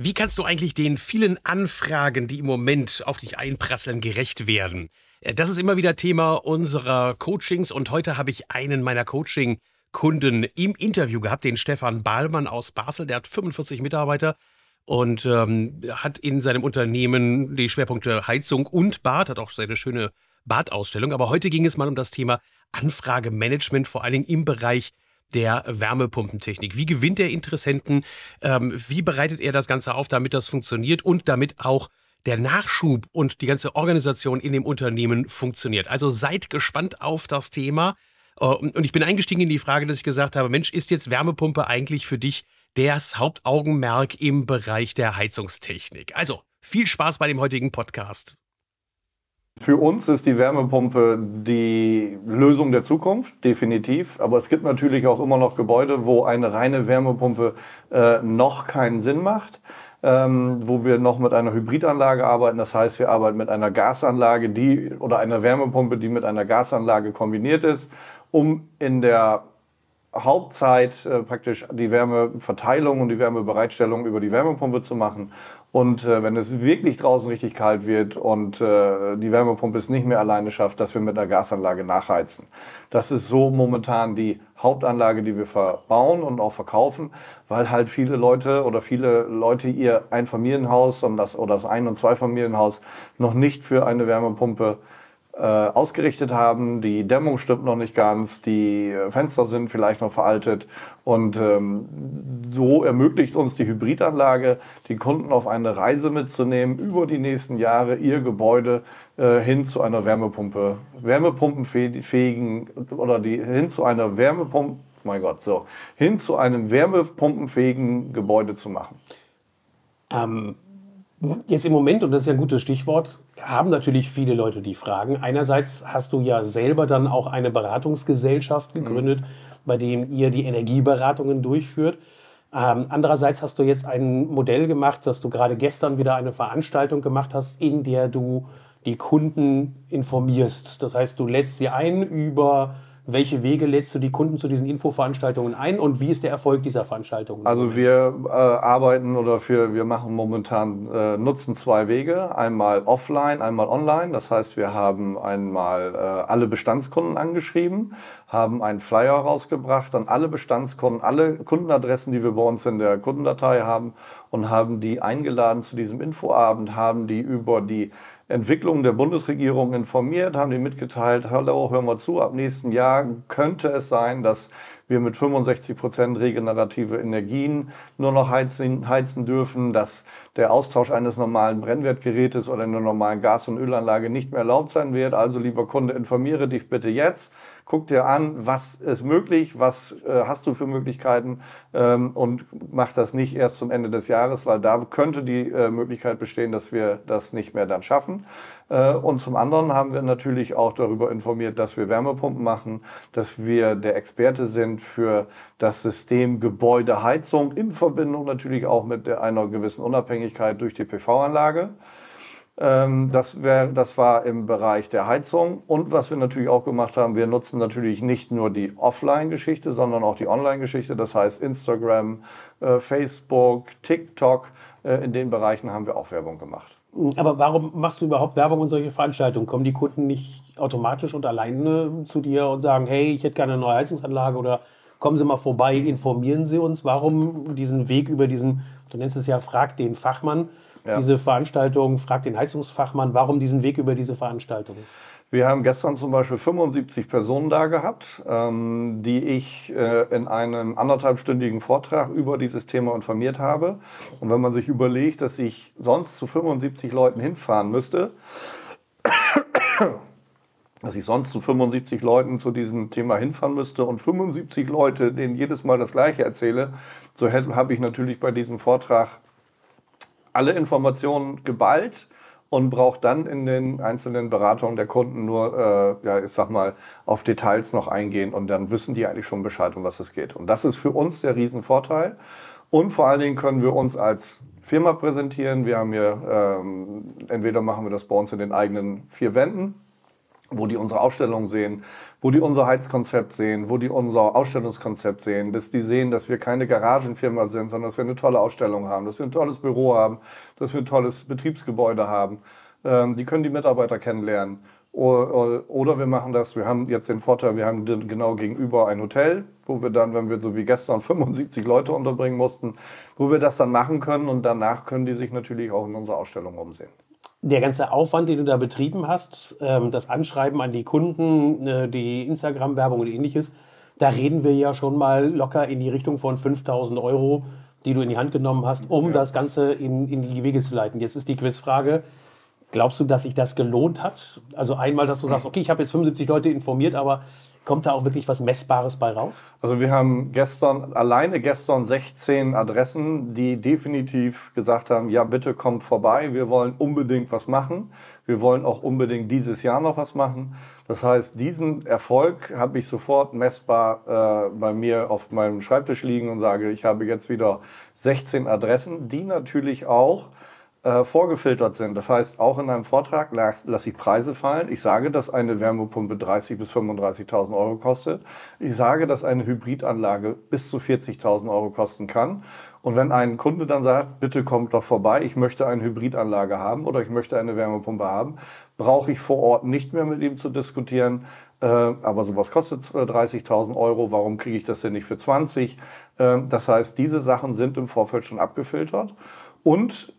Wie kannst du eigentlich den vielen Anfragen, die im Moment auf dich einprasseln, gerecht werden? Äh, das ist immer wieder Thema unserer Coachings und heute habe ich einen meiner Coaching-Kunden im Interview gehabt, den Stefan Bahlmann aus Basel. Der hat 45 Mitarbeiter und ähm, hat in seinem Unternehmen die Schwerpunkte Heizung und Bad, hat auch seine schöne Badausstellung. Aber heute ging es mal um das Thema Anfragemanagement, vor allen Dingen im Bereich der Wärmepumpentechnik. Wie gewinnt er Interessenten? Ähm, wie bereitet er das Ganze auf, damit das funktioniert und damit auch der Nachschub und die ganze Organisation in dem Unternehmen funktioniert? Also seid gespannt auf das Thema. Äh, und ich bin eingestiegen in die Frage, dass ich gesagt habe, Mensch, ist jetzt Wärmepumpe eigentlich für dich das Hauptaugenmerk im Bereich der Heizungstechnik? Also viel Spaß bei dem heutigen Podcast. Für uns ist die Wärmepumpe die Lösung der Zukunft, definitiv. Aber es gibt natürlich auch immer noch Gebäude, wo eine reine Wärmepumpe äh, noch keinen Sinn macht. Ähm, wo wir noch mit einer Hybridanlage arbeiten. Das heißt, wir arbeiten mit einer Gasanlage, die oder einer Wärmepumpe, die mit einer Gasanlage kombiniert ist, um in der Hauptzeit äh, praktisch die Wärmeverteilung und die Wärmebereitstellung über die Wärmepumpe zu machen. Und äh, wenn es wirklich draußen richtig kalt wird und äh, die Wärmepumpe es nicht mehr alleine schafft, dass wir mit einer Gasanlage nachheizen. Das ist so momentan die Hauptanlage, die wir verbauen und auch verkaufen, weil halt viele Leute oder viele Leute ihr Einfamilienhaus und das, oder das Ein- und Zweifamilienhaus noch nicht für eine Wärmepumpe äh, ausgerichtet haben. Die Dämmung stimmt noch nicht ganz, die Fenster sind vielleicht noch veraltet. Und ähm, so ermöglicht uns die Hybridanlage, die Kunden auf eine Reise mitzunehmen, über die nächsten Jahre ihr Gebäude äh, hin zu einer Wärmepumpe, wärmepumpenfähigen oder die hin zu einer Wärmepumpe, mein Gott, so, hin zu einem wärmepumpenfähigen Gebäude zu machen. Ähm, jetzt im Moment, und das ist ja ein gutes Stichwort, haben natürlich viele Leute die Fragen. Einerseits hast du ja selber dann auch eine Beratungsgesellschaft gegründet, mhm. bei dem ihr die Energieberatungen durchführt. Ähm, andererseits hast du jetzt ein Modell gemacht, dass du gerade gestern wieder eine Veranstaltung gemacht hast, in der du die Kunden informierst. Das heißt, du lädst sie ein über welche Wege lädst du die Kunden zu diesen Infoveranstaltungen ein und wie ist der Erfolg dieser Veranstaltungen? Also wir äh, arbeiten oder für, wir machen momentan, äh, nutzen zwei Wege. Einmal offline, einmal online. Das heißt, wir haben einmal äh, alle Bestandskunden angeschrieben, haben einen Flyer rausgebracht an alle Bestandskunden, alle Kundenadressen, die wir bei uns in der Kundendatei haben und haben die eingeladen zu diesem Infoabend, haben die über die Entwicklung der Bundesregierung informiert, haben die mitgeteilt, hallo, hör mal zu, ab nächstem Jahr könnte es sein, dass wir mit 65 Prozent regenerative Energien nur noch heizen, heizen dürfen, dass der Austausch eines normalen Brennwertgerätes oder einer normalen Gas- und Ölanlage nicht mehr erlaubt sein wird. Also lieber Kunde, informiere dich bitte jetzt, guck dir an, was ist möglich, was äh, hast du für Möglichkeiten ähm, und mach das nicht erst zum Ende des Jahres, weil da könnte die äh, Möglichkeit bestehen, dass wir das nicht mehr dann schaffen. Äh, und zum anderen haben wir natürlich auch darüber informiert, dass wir Wärmepumpen machen, dass wir der Experte sind für das System Gebäudeheizung in Verbindung natürlich auch mit einer gewissen Unabhängigkeit durch die PV-Anlage. Ähm, das, wär, das war im Bereich der Heizung. Und was wir natürlich auch gemacht haben, wir nutzen natürlich nicht nur die Offline-Geschichte, sondern auch die Online-Geschichte. Das heißt Instagram, äh, Facebook, TikTok. Äh, in den Bereichen haben wir auch Werbung gemacht. Aber warum machst du überhaupt Werbung und solche Veranstaltungen? Kommen die Kunden nicht automatisch und alleine zu dir und sagen, hey, ich hätte gerne eine neue Heizungsanlage oder kommen Sie mal vorbei, informieren Sie uns? Warum diesen Weg über diesen, du nennst es ja, frag den Fachmann, ja. diese Veranstaltung, frag den Heizungsfachmann, warum diesen Weg über diese Veranstaltung? Wir haben gestern zum Beispiel 75 Personen da gehabt, ähm, die ich äh, in einem anderthalbstündigen Vortrag über dieses Thema informiert habe. Und wenn man sich überlegt, dass ich sonst zu 75 Leuten hinfahren müsste, dass ich sonst zu 75 Leuten zu diesem Thema hinfahren müsste und 75 Leute, denen jedes Mal das Gleiche erzähle, so habe ich natürlich bei diesem Vortrag alle Informationen geballt und braucht dann in den einzelnen Beratungen der Kunden nur, äh, ja, ich sag mal, auf Details noch eingehen und dann wissen die eigentlich schon Bescheid, um was es geht. Und das ist für uns der Riesenvorteil. Und vor allen Dingen können wir uns als Firma präsentieren. Wir haben hier, ähm, entweder machen wir das bei uns in den eigenen vier Wänden wo die unsere Ausstellung sehen, wo die unser Heizkonzept sehen, wo die unser Ausstellungskonzept sehen, dass die sehen, dass wir keine Garagenfirma sind, sondern dass wir eine tolle Ausstellung haben, dass wir ein tolles Büro haben, dass wir ein tolles Betriebsgebäude haben. Ähm, die können die Mitarbeiter kennenlernen. Oder wir machen das, wir haben jetzt den Vorteil, wir haben genau gegenüber ein Hotel, wo wir dann, wenn wir so wie gestern 75 Leute unterbringen mussten, wo wir das dann machen können und danach können die sich natürlich auch in unserer Ausstellung umsehen der ganze Aufwand, den du da betrieben hast, ähm, das Anschreiben an die Kunden, äh, die Instagram-Werbung und ähnliches, da reden wir ja schon mal locker in die Richtung von 5000 Euro, die du in die Hand genommen hast, um ja. das Ganze in, in die Wege zu leiten. Jetzt ist die Quizfrage, glaubst du, dass sich das gelohnt hat? Also einmal, dass du sagst, okay, ich habe jetzt 75 Leute informiert, aber Kommt da auch wirklich was Messbares bei raus? Also wir haben gestern, alleine gestern 16 Adressen, die definitiv gesagt haben, ja bitte kommt vorbei, wir wollen unbedingt was machen. Wir wollen auch unbedingt dieses Jahr noch was machen. Das heißt, diesen Erfolg habe ich sofort messbar äh, bei mir auf meinem Schreibtisch liegen und sage, ich habe jetzt wieder 16 Adressen, die natürlich auch äh, vorgefiltert sind. Das heißt, auch in einem Vortrag lasse lass ich Preise fallen. Ich sage, dass eine Wärmepumpe 30.000 bis 35.000 Euro kostet. Ich sage, dass eine Hybridanlage bis zu 40.000 Euro kosten kann. Und wenn ein Kunde dann sagt, bitte kommt doch vorbei, ich möchte eine Hybridanlage haben oder ich möchte eine Wärmepumpe haben, brauche ich vor Ort nicht mehr mit ihm zu diskutieren. Äh, aber sowas kostet 30.000 Euro, warum kriege ich das denn nicht für 20? Äh, das heißt, diese Sachen sind im Vorfeld schon abgefiltert. Und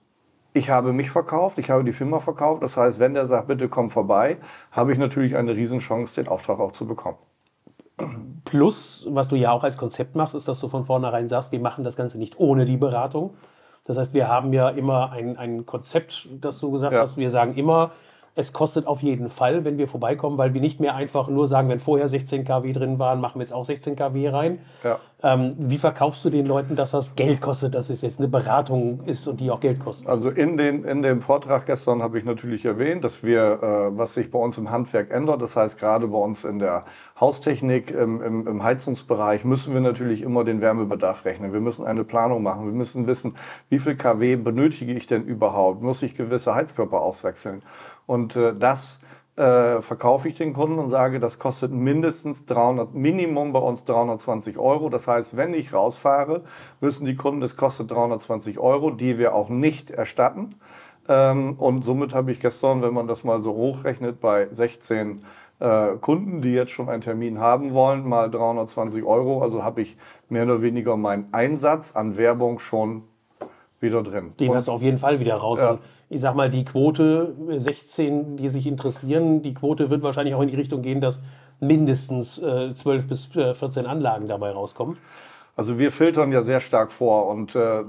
ich habe mich verkauft, ich habe die Firma verkauft. Das heißt, wenn der sagt, bitte komm vorbei, habe ich natürlich eine Riesenchance, den Auftrag auch zu bekommen. Plus, was du ja auch als Konzept machst, ist, dass du von vornherein sagst, wir machen das Ganze nicht ohne die Beratung. Das heißt, wir haben ja immer ein, ein Konzept, das du gesagt ja. hast. Wir sagen immer, es kostet auf jeden Fall, wenn wir vorbeikommen, weil wir nicht mehr einfach nur sagen, wenn vorher 16 kW drin waren, machen wir jetzt auch 16 kW rein. Ja. Ähm, wie verkaufst du den Leuten, dass das Geld kostet, dass es jetzt eine Beratung ist und die auch Geld kostet? Also in, den, in dem Vortrag gestern habe ich natürlich erwähnt, dass wir, äh, was sich bei uns im Handwerk ändert, das heißt gerade bei uns in der Haustechnik, im, im, im Heizungsbereich, müssen wir natürlich immer den Wärmebedarf rechnen. Wir müssen eine Planung machen. Wir müssen wissen, wie viel kW benötige ich denn überhaupt? Muss ich gewisse Heizkörper auswechseln? Und äh, das äh, verkaufe ich den Kunden und sage, das kostet mindestens 300, Minimum bei uns 320 Euro. Das heißt, wenn ich rausfahre, müssen die Kunden, es kostet 320 Euro, die wir auch nicht erstatten. Ähm, und somit habe ich gestern, wenn man das mal so hochrechnet, bei 16 äh, Kunden, die jetzt schon einen Termin haben wollen, mal 320 Euro. Also habe ich mehr oder weniger meinen Einsatz an Werbung schon wieder drin. Den hast du auf jeden Fall wieder raus. Ja ich sag mal, die Quote 16, die sich interessieren, die Quote wird wahrscheinlich auch in die Richtung gehen, dass mindestens äh, 12 bis 14 äh, Anlagen dabei rauskommen. Also wir filtern ja sehr stark vor und äh,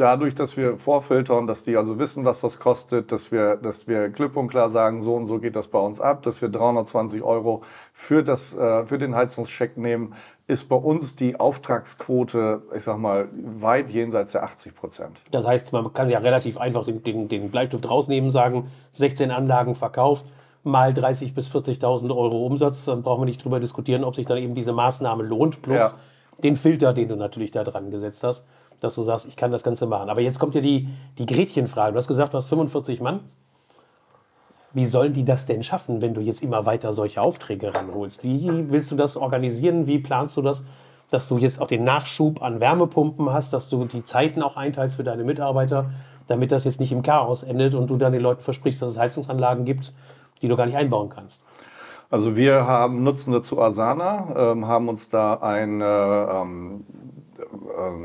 dadurch, dass wir vorfiltern, dass die also wissen, was das kostet, dass wir, dass wir klipp und klar sagen, so und so geht das bei uns ab, dass wir 320 Euro für, das, äh, für den Heizungscheck nehmen, ist bei uns die Auftragsquote, ich sag mal, weit jenseits der 80 Prozent. Das heißt, man kann ja relativ einfach den, den, den Bleistift rausnehmen, sagen, 16 Anlagen verkauft, mal 30.000 bis 40.000 Euro Umsatz, dann brauchen wir nicht drüber diskutieren, ob sich dann eben diese Maßnahme lohnt, plus ja den Filter, den du natürlich da dran gesetzt hast, dass du sagst, ich kann das Ganze machen. Aber jetzt kommt ja die, die Gretchenfrage. Du hast gesagt, du hast 45 Mann. Wie sollen die das denn schaffen, wenn du jetzt immer weiter solche Aufträge ranholst? Wie willst du das organisieren? Wie planst du das, dass du jetzt auch den Nachschub an Wärmepumpen hast, dass du die Zeiten auch einteilst für deine Mitarbeiter, damit das jetzt nicht im Chaos endet und du dann den Leuten versprichst, dass es Heizungsanlagen gibt, die du gar nicht einbauen kannst? Also wir haben, nutzen dazu Asana, ähm, haben uns da ein, äh, ähm,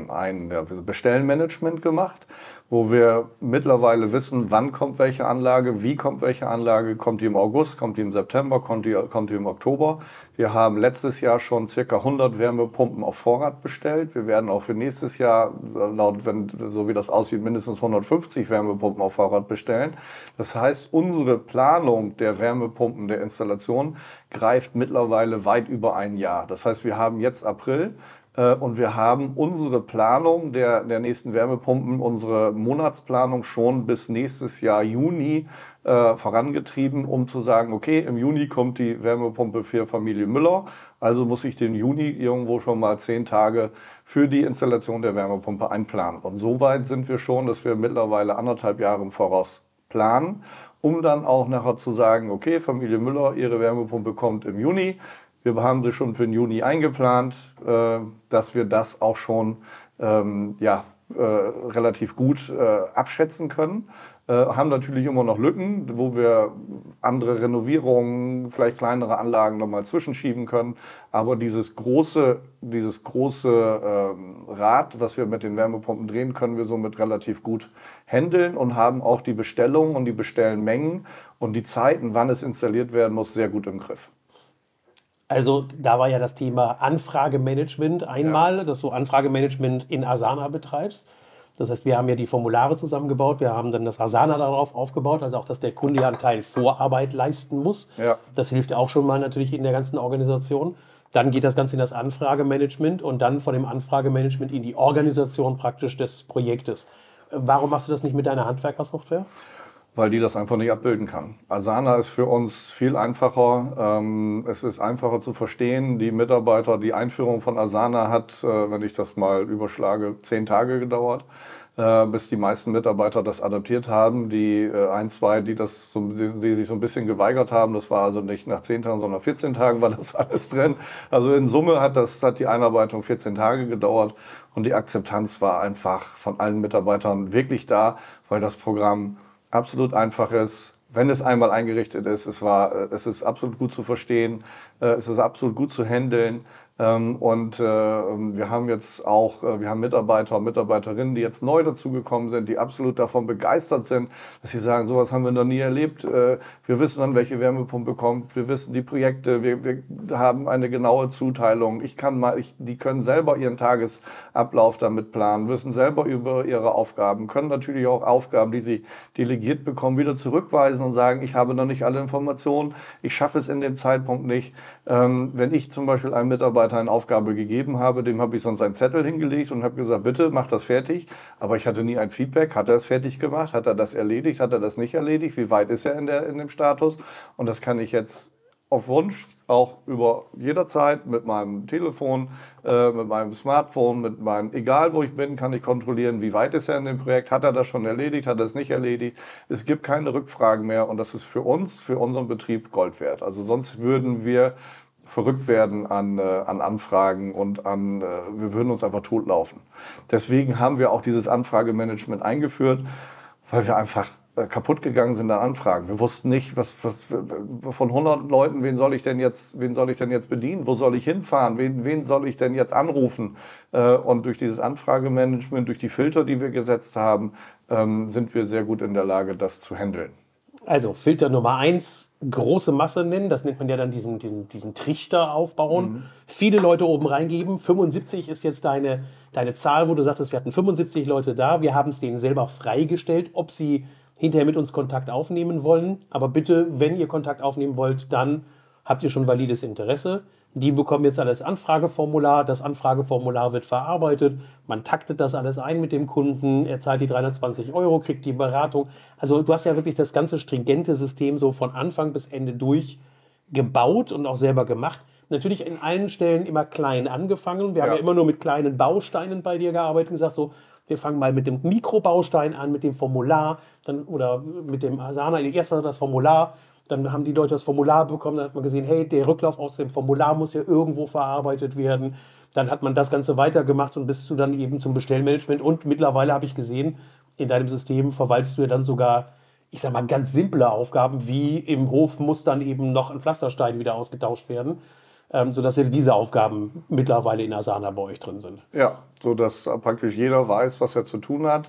ein ja, Bestellmanagement gemacht wo wir mittlerweile wissen, wann kommt welche Anlage, wie kommt welche Anlage, kommt die im August, kommt die im September, kommt die, kommt die im Oktober. Wir haben letztes Jahr schon circa 100 Wärmepumpen auf Vorrat bestellt. Wir werden auch für nächstes Jahr, laut, wenn, so wie das aussieht, mindestens 150 Wärmepumpen auf Vorrat bestellen. Das heißt, unsere Planung der Wärmepumpen, der Installation greift mittlerweile weit über ein Jahr. Das heißt, wir haben jetzt April. Äh, und wir haben unsere Planung der, der nächsten Wärmepumpen, unsere Monatsplanung schon bis nächstes Jahr Juni äh, vorangetrieben, um zu sagen, okay, im Juni kommt die Wärmepumpe für Familie Müller, also muss ich den Juni irgendwo schon mal zehn Tage für die Installation der Wärmepumpe einplanen. Und so weit sind wir schon, dass wir mittlerweile anderthalb Jahre im Voraus planen um dann auch nachher zu sagen, okay, Familie Müller, ihre Wärmepumpe kommt im Juni. Wir haben sie schon für den Juni eingeplant, äh, dass wir das auch schon ähm, ja, äh, relativ gut äh, abschätzen können. Äh, haben natürlich immer noch Lücken, wo wir andere Renovierungen, vielleicht kleinere Anlagen nochmal zwischenschieben können. Aber dieses große, dieses große ähm, Rad, was wir mit den Wärmepumpen drehen, können wir somit relativ gut handeln und haben auch die Bestellungen und die Bestellmengen und die Zeiten, wann es installiert werden muss, sehr gut im Griff. Also da war ja das Thema Anfragemanagement einmal, ja. dass du Anfragemanagement in Asana betreibst. Das heißt, wir haben ja die Formulare zusammengebaut, wir haben dann das Asana darauf aufgebaut, also auch, dass der Kunde ja einen Teil Vorarbeit leisten muss. Ja. Das hilft auch schon mal natürlich in der ganzen Organisation. Dann geht das Ganze in das Anfragemanagement und dann von dem Anfragemanagement in die Organisation praktisch des Projektes. Warum machst du das nicht mit deiner Handwerkersoftware? Weil die das einfach nicht abbilden kann. Asana ist für uns viel einfacher. Ähm, es ist einfacher zu verstehen. Die Mitarbeiter, die Einführung von Asana hat, äh, wenn ich das mal überschlage, zehn Tage gedauert, äh, bis die meisten Mitarbeiter das adaptiert haben. Die äh, ein, zwei, die das, die, sich so ein bisschen geweigert haben, das war also nicht nach zehn Tagen, sondern 14 Tagen war das alles drin. Also in Summe hat das, hat die Einarbeitung 14 Tage gedauert und die Akzeptanz war einfach von allen Mitarbeitern wirklich da, weil das Programm absolut einfach ist, wenn es einmal eingerichtet ist. Es, war, es ist absolut gut zu verstehen, äh, es ist absolut gut zu handeln. Ähm, und äh, wir haben jetzt auch, äh, wir haben Mitarbeiter und Mitarbeiterinnen, die jetzt neu dazugekommen sind, die absolut davon begeistert sind, dass sie sagen, sowas haben wir noch nie erlebt. Äh, wir wissen dann, welche Wärmepumpe kommt. Wir wissen die Projekte. Wir, wir haben eine genaue Zuteilung. Ich kann mal, ich, die können selber ihren Tagesablauf damit planen, wissen selber über ihre Aufgaben, können natürlich auch Aufgaben, die sie delegiert bekommen, wieder zurückweisen und sagen, ich habe noch nicht alle Informationen. Ich schaffe es in dem Zeitpunkt nicht. Ähm, wenn ich zum Beispiel einen Mitarbeiter Mitarbeiter eine Aufgabe gegeben habe, dem habe ich sonst einen Zettel hingelegt und habe gesagt, bitte mach das fertig. Aber ich hatte nie ein Feedback. Hat er es fertig gemacht? Hat er das erledigt? Hat er das nicht erledigt? Wie weit ist er in, der, in dem Status? Und das kann ich jetzt auf Wunsch auch über jederzeit mit meinem Telefon, äh, mit meinem Smartphone, mit meinem, egal wo ich bin, kann ich kontrollieren, wie weit ist er in dem Projekt, hat er das schon erledigt, hat er es nicht erledigt. Es gibt keine Rückfragen mehr und das ist für uns, für unseren Betrieb Gold wert. Also sonst würden wir verrückt werden an, äh, an Anfragen und an, äh, wir würden uns einfach totlaufen. Deswegen haben wir auch dieses Anfragemanagement eingeführt, weil wir einfach äh, kaputt gegangen sind an Anfragen. Wir wussten nicht, was, was von 100 Leuten, wen soll ich denn jetzt, wen soll ich denn jetzt bedienen? Wo soll ich hinfahren? Wen, wen soll ich denn jetzt anrufen? Äh, und durch dieses Anfragemanagement, durch die Filter, die wir gesetzt haben, ähm, sind wir sehr gut in der Lage, das zu handeln. Also Filter Nummer eins, große Masse nennen, das nennt man ja dann diesen, diesen, diesen Trichter aufbauen. Mhm. Viele Leute oben reingeben. 75 ist jetzt deine, deine Zahl, wo du sagtest, wir hatten 75 Leute da. Wir haben es denen selber freigestellt, ob sie hinterher mit uns Kontakt aufnehmen wollen. Aber bitte, wenn ihr Kontakt aufnehmen wollt, dann habt ihr schon valides Interesse. Die bekommen jetzt alles Anfrageformular. Das Anfrageformular wird verarbeitet. Man taktet das alles ein mit dem Kunden. Er zahlt die 320 Euro, kriegt die Beratung. Also du hast ja wirklich das ganze stringente System so von Anfang bis Ende durch gebaut und auch selber gemacht. Natürlich in allen Stellen immer klein angefangen. Wir ja. haben ja immer nur mit kleinen Bausteinen bei dir gearbeitet und gesagt, so, wir fangen mal mit dem Mikrobaustein an, mit dem Formular dann, oder mit dem Asana. Erst mal das Formular, dann haben die Leute das Formular bekommen, dann hat man gesehen, hey, der Rücklauf aus dem Formular muss ja irgendwo verarbeitet werden. Dann hat man das Ganze weitergemacht und bist du dann eben zum Bestellmanagement. Und mittlerweile habe ich gesehen, in deinem System verwaltest du ja dann sogar, ich sag mal, ganz simple Aufgaben, wie im Hof muss dann eben noch ein Pflasterstein wieder ausgetauscht werden. Ähm, sodass ja diese Aufgaben mittlerweile in Asana bei euch drin sind. Ja, sodass praktisch jeder weiß, was er zu tun hat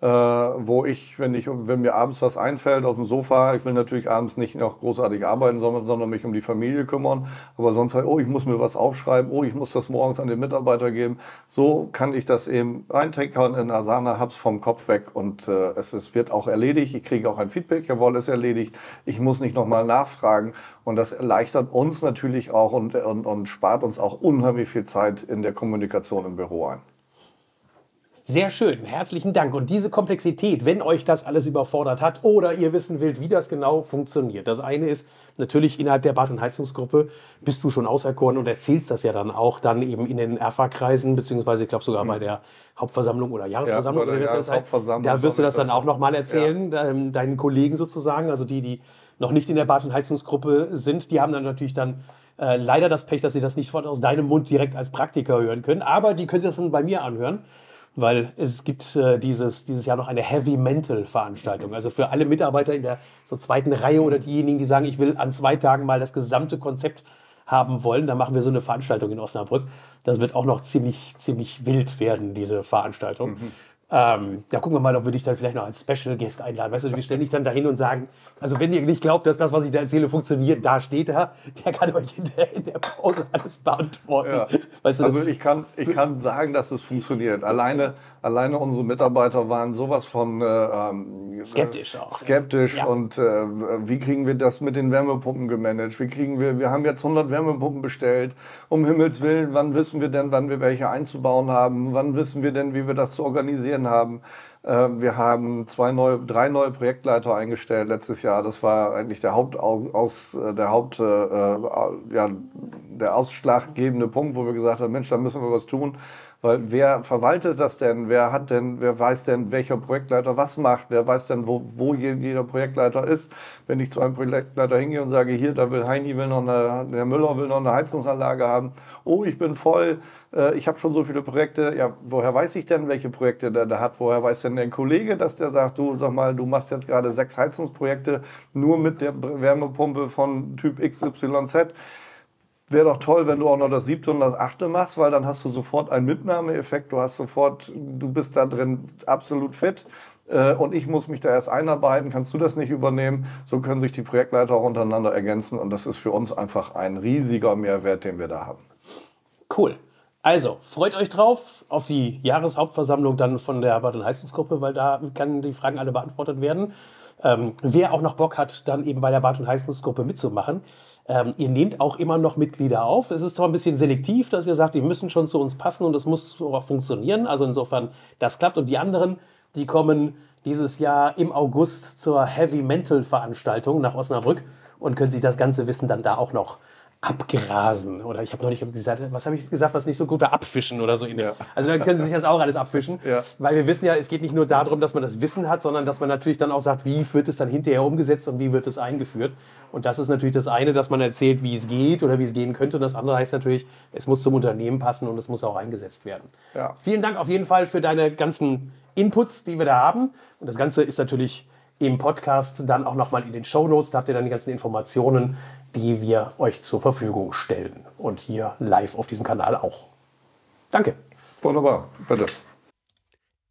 äh, wo ich, wenn ich, wenn mir abends was einfällt auf dem Sofa, ich will natürlich abends nicht noch großartig arbeiten, sondern, sondern mich um die Familie kümmern, aber sonst halt, oh, ich muss mir was aufschreiben, oh, ich muss das morgens an den Mitarbeiter geben. So kann ich das eben reintrickern in Asana, hab's vom Kopf weg und äh, es ist, wird auch erledigt. Ich kriege auch ein Feedback, jawohl, ist erledigt. Ich muss nicht nochmal nachfragen und das erleichtert uns natürlich auch und, und, und spart uns auch unheimlich viel Zeit in der Kommunikation im Büro ein. Sehr schön, herzlichen Dank. Und diese Komplexität, wenn euch das alles überfordert hat oder ihr wissen wollt, wie das genau funktioniert. Das eine ist natürlich innerhalb der Bad- und Heizungsgruppe bist du schon auserkoren und erzählst das ja dann auch dann eben in den ERFA-Kreisen, beziehungsweise ich glaube sogar mhm. bei der Hauptversammlung oder Jahresversammlung. Ja, oder oder Jahreshauptversammlung da wirst du das dann auch nochmal erzählen, ja. deinen Kollegen sozusagen, also die, die noch nicht in der Bad- und Heizungsgruppe sind, die haben dann natürlich dann äh, leider das Pech, dass sie das nicht von aus deinem Mund direkt als Praktiker hören können, aber die können das dann bei mir anhören weil es gibt äh, dieses, dieses Jahr noch eine Heavy Mental Veranstaltung. Also für alle Mitarbeiter in der so zweiten Reihe oder diejenigen, die sagen, ich will an zwei Tagen mal das gesamte Konzept haben wollen, dann machen wir so eine Veranstaltung in Osnabrück. Das wird auch noch ziemlich, ziemlich wild werden, diese Veranstaltung. Mhm. Ähm, da gucken wir mal, ob wir dich dann vielleicht noch als Special Guest einladen. Weißt du, wir stellen dich dann dahin und sagen, also wenn ihr nicht glaubt, dass das, was ich da erzähle, funktioniert, da steht er, der kann euch in der, in der Pause alles beantworten. Ja. Weißt du, also ich kann, ich kann sagen, dass es funktioniert. Alleine, alleine unsere Mitarbeiter waren sowas von äh, ähm, skeptisch auch. Skeptisch ja. und äh, wie kriegen wir das mit den Wärmepumpen gemanagt? Wie kriegen wir, wir haben jetzt 100 Wärmepumpen bestellt. Um Himmels Willen, wann wissen wir denn, wann wir welche einzubauen haben? Wann wissen wir denn, wie wir das zu organisieren haben? Äh, wir haben zwei neue, drei neue Projektleiter eingestellt letztes Jahr. Das war eigentlich der Haupt, aus, äh, der Haupt, äh, ja, der ausschlaggebende Punkt, wo wir gesagt haben, Mensch, da müssen wir was tun. Weil wer verwaltet das denn? Wer hat denn, wer weiß denn, welcher Projektleiter was macht? Wer weiß denn, wo, wo jeder Projektleiter ist? Wenn ich zu einem Projektleiter hingehe und sage, hier, da will Heini, will noch eine, der Müller will noch eine Heizungsanlage haben. Oh, ich bin voll, äh, ich habe schon so viele Projekte. Ja, woher weiß ich denn, welche Projekte der da hat? Woher weiß denn der Kollege, dass der sagt, du sag mal, du machst jetzt gerade sechs Heizungsprojekte nur mit der Wärmepumpe von Typ XYZ? Wäre doch toll, wenn du auch noch das siebte und das achte machst, weil dann hast du sofort einen Mitnahmeeffekt. Du hast sofort, du bist da drin absolut fit. Äh, und ich muss mich da erst einarbeiten, kannst du das nicht übernehmen? So können sich die Projektleiter auch untereinander ergänzen und das ist für uns einfach ein riesiger Mehrwert, den wir da haben. Cool. Also, freut euch drauf auf die Jahreshauptversammlung dann von der Bad- und Heizungsgruppe, weil da können die Fragen alle beantwortet werden. Ähm, wer auch noch Bock hat, dann eben bei der Bad- und Heizungsgruppe mitzumachen, ähm, ihr nehmt auch immer noch Mitglieder auf. Es ist zwar ein bisschen selektiv, dass ihr sagt, die müssen schon zu uns passen und das muss auch funktionieren. Also insofern, das klappt. Und die anderen, die kommen dieses Jahr im August zur Heavy Mental Veranstaltung nach Osnabrück und können sich das ganze Wissen dann da auch noch abgrasen. Oder ich habe noch nicht gesagt, was habe ich gesagt, was nicht so gut war? Abfischen oder so. Ja. Also dann können Sie sich das auch alles abfischen. Ja. Weil wir wissen ja, es geht nicht nur darum, dass man das Wissen hat, sondern dass man natürlich dann auch sagt, wie wird es dann hinterher umgesetzt und wie wird es eingeführt. Und das ist natürlich das eine, dass man erzählt, wie es geht oder wie es gehen könnte. Und das andere heißt natürlich, es muss zum Unternehmen passen und es muss auch eingesetzt werden. Ja. Vielen Dank auf jeden Fall für deine ganzen Inputs, die wir da haben. Und das Ganze ist natürlich im Podcast dann auch nochmal in den Show Notes. Da habt ihr dann die ganzen Informationen die wir euch zur Verfügung stellen. Und hier live auf diesem Kanal auch. Danke. Wunderbar, bitte.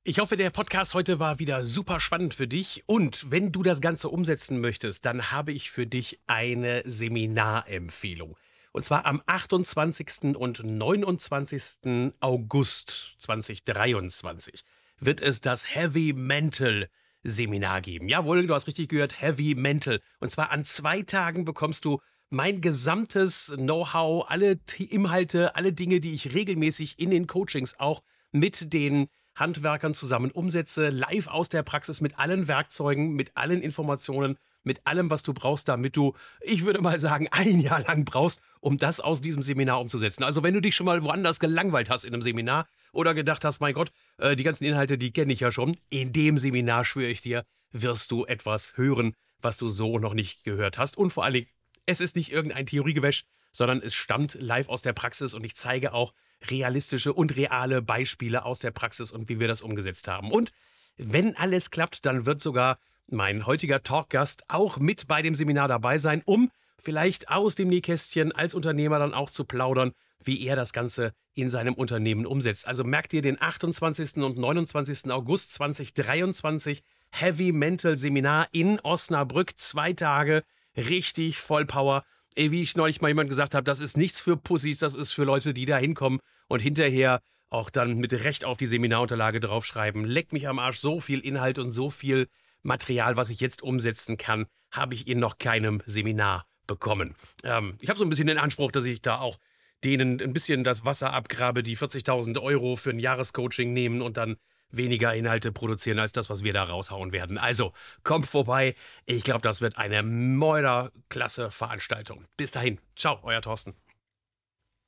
Ich hoffe, der Podcast heute war wieder super spannend für dich. Und wenn du das Ganze umsetzen möchtest, dann habe ich für dich eine Seminarempfehlung. Und zwar am 28. und 29. August 2023 wird es das Heavy Mental Seminar geben. Jawohl, du hast richtig gehört, Heavy Mental. Und zwar an zwei Tagen bekommst du mein gesamtes Know-how, alle Inhalte, alle Dinge, die ich regelmäßig in den Coachings auch mit den Handwerkern zusammen umsetze, live aus der Praxis mit allen Werkzeugen, mit allen Informationen, mit allem, was du brauchst, damit du, ich würde mal sagen, ein Jahr lang brauchst, um das aus diesem Seminar umzusetzen. Also wenn du dich schon mal woanders gelangweilt hast in einem Seminar oder gedacht hast, mein Gott, äh, die ganzen Inhalte, die kenne ich ja schon, in dem Seminar schwöre ich dir, wirst du etwas hören, was du so noch nicht gehört hast und vor allen Dingen es ist nicht irgendein Theoriegewäsch, sondern es stammt live aus der Praxis und ich zeige auch realistische und reale Beispiele aus der Praxis und wie wir das umgesetzt haben. Und wenn alles klappt, dann wird sogar mein heutiger Talkgast auch mit bei dem Seminar dabei sein, um vielleicht aus dem Nähkästchen als Unternehmer dann auch zu plaudern, wie er das Ganze in seinem Unternehmen umsetzt. Also merkt ihr den 28. und 29. August 2023 Heavy Mental Seminar in Osnabrück, zwei Tage richtig voll Power. Ey, wie ich neulich mal jemand gesagt habe, das ist nichts für Pussys, das ist für Leute, die da hinkommen und hinterher auch dann mit Recht auf die Seminarunterlage draufschreiben. Leck mich am Arsch, so viel Inhalt und so viel Material, was ich jetzt umsetzen kann, habe ich in noch keinem Seminar bekommen. Ähm, ich habe so ein bisschen den Anspruch, dass ich da auch denen ein bisschen das Wasser abgrabe, die 40.000 Euro für ein Jahrescoaching nehmen und dann weniger Inhalte produzieren als das, was wir da raushauen werden. Also kommt vorbei. Ich glaube, das wird eine mörderklasse Veranstaltung. Bis dahin. Ciao, euer Thorsten.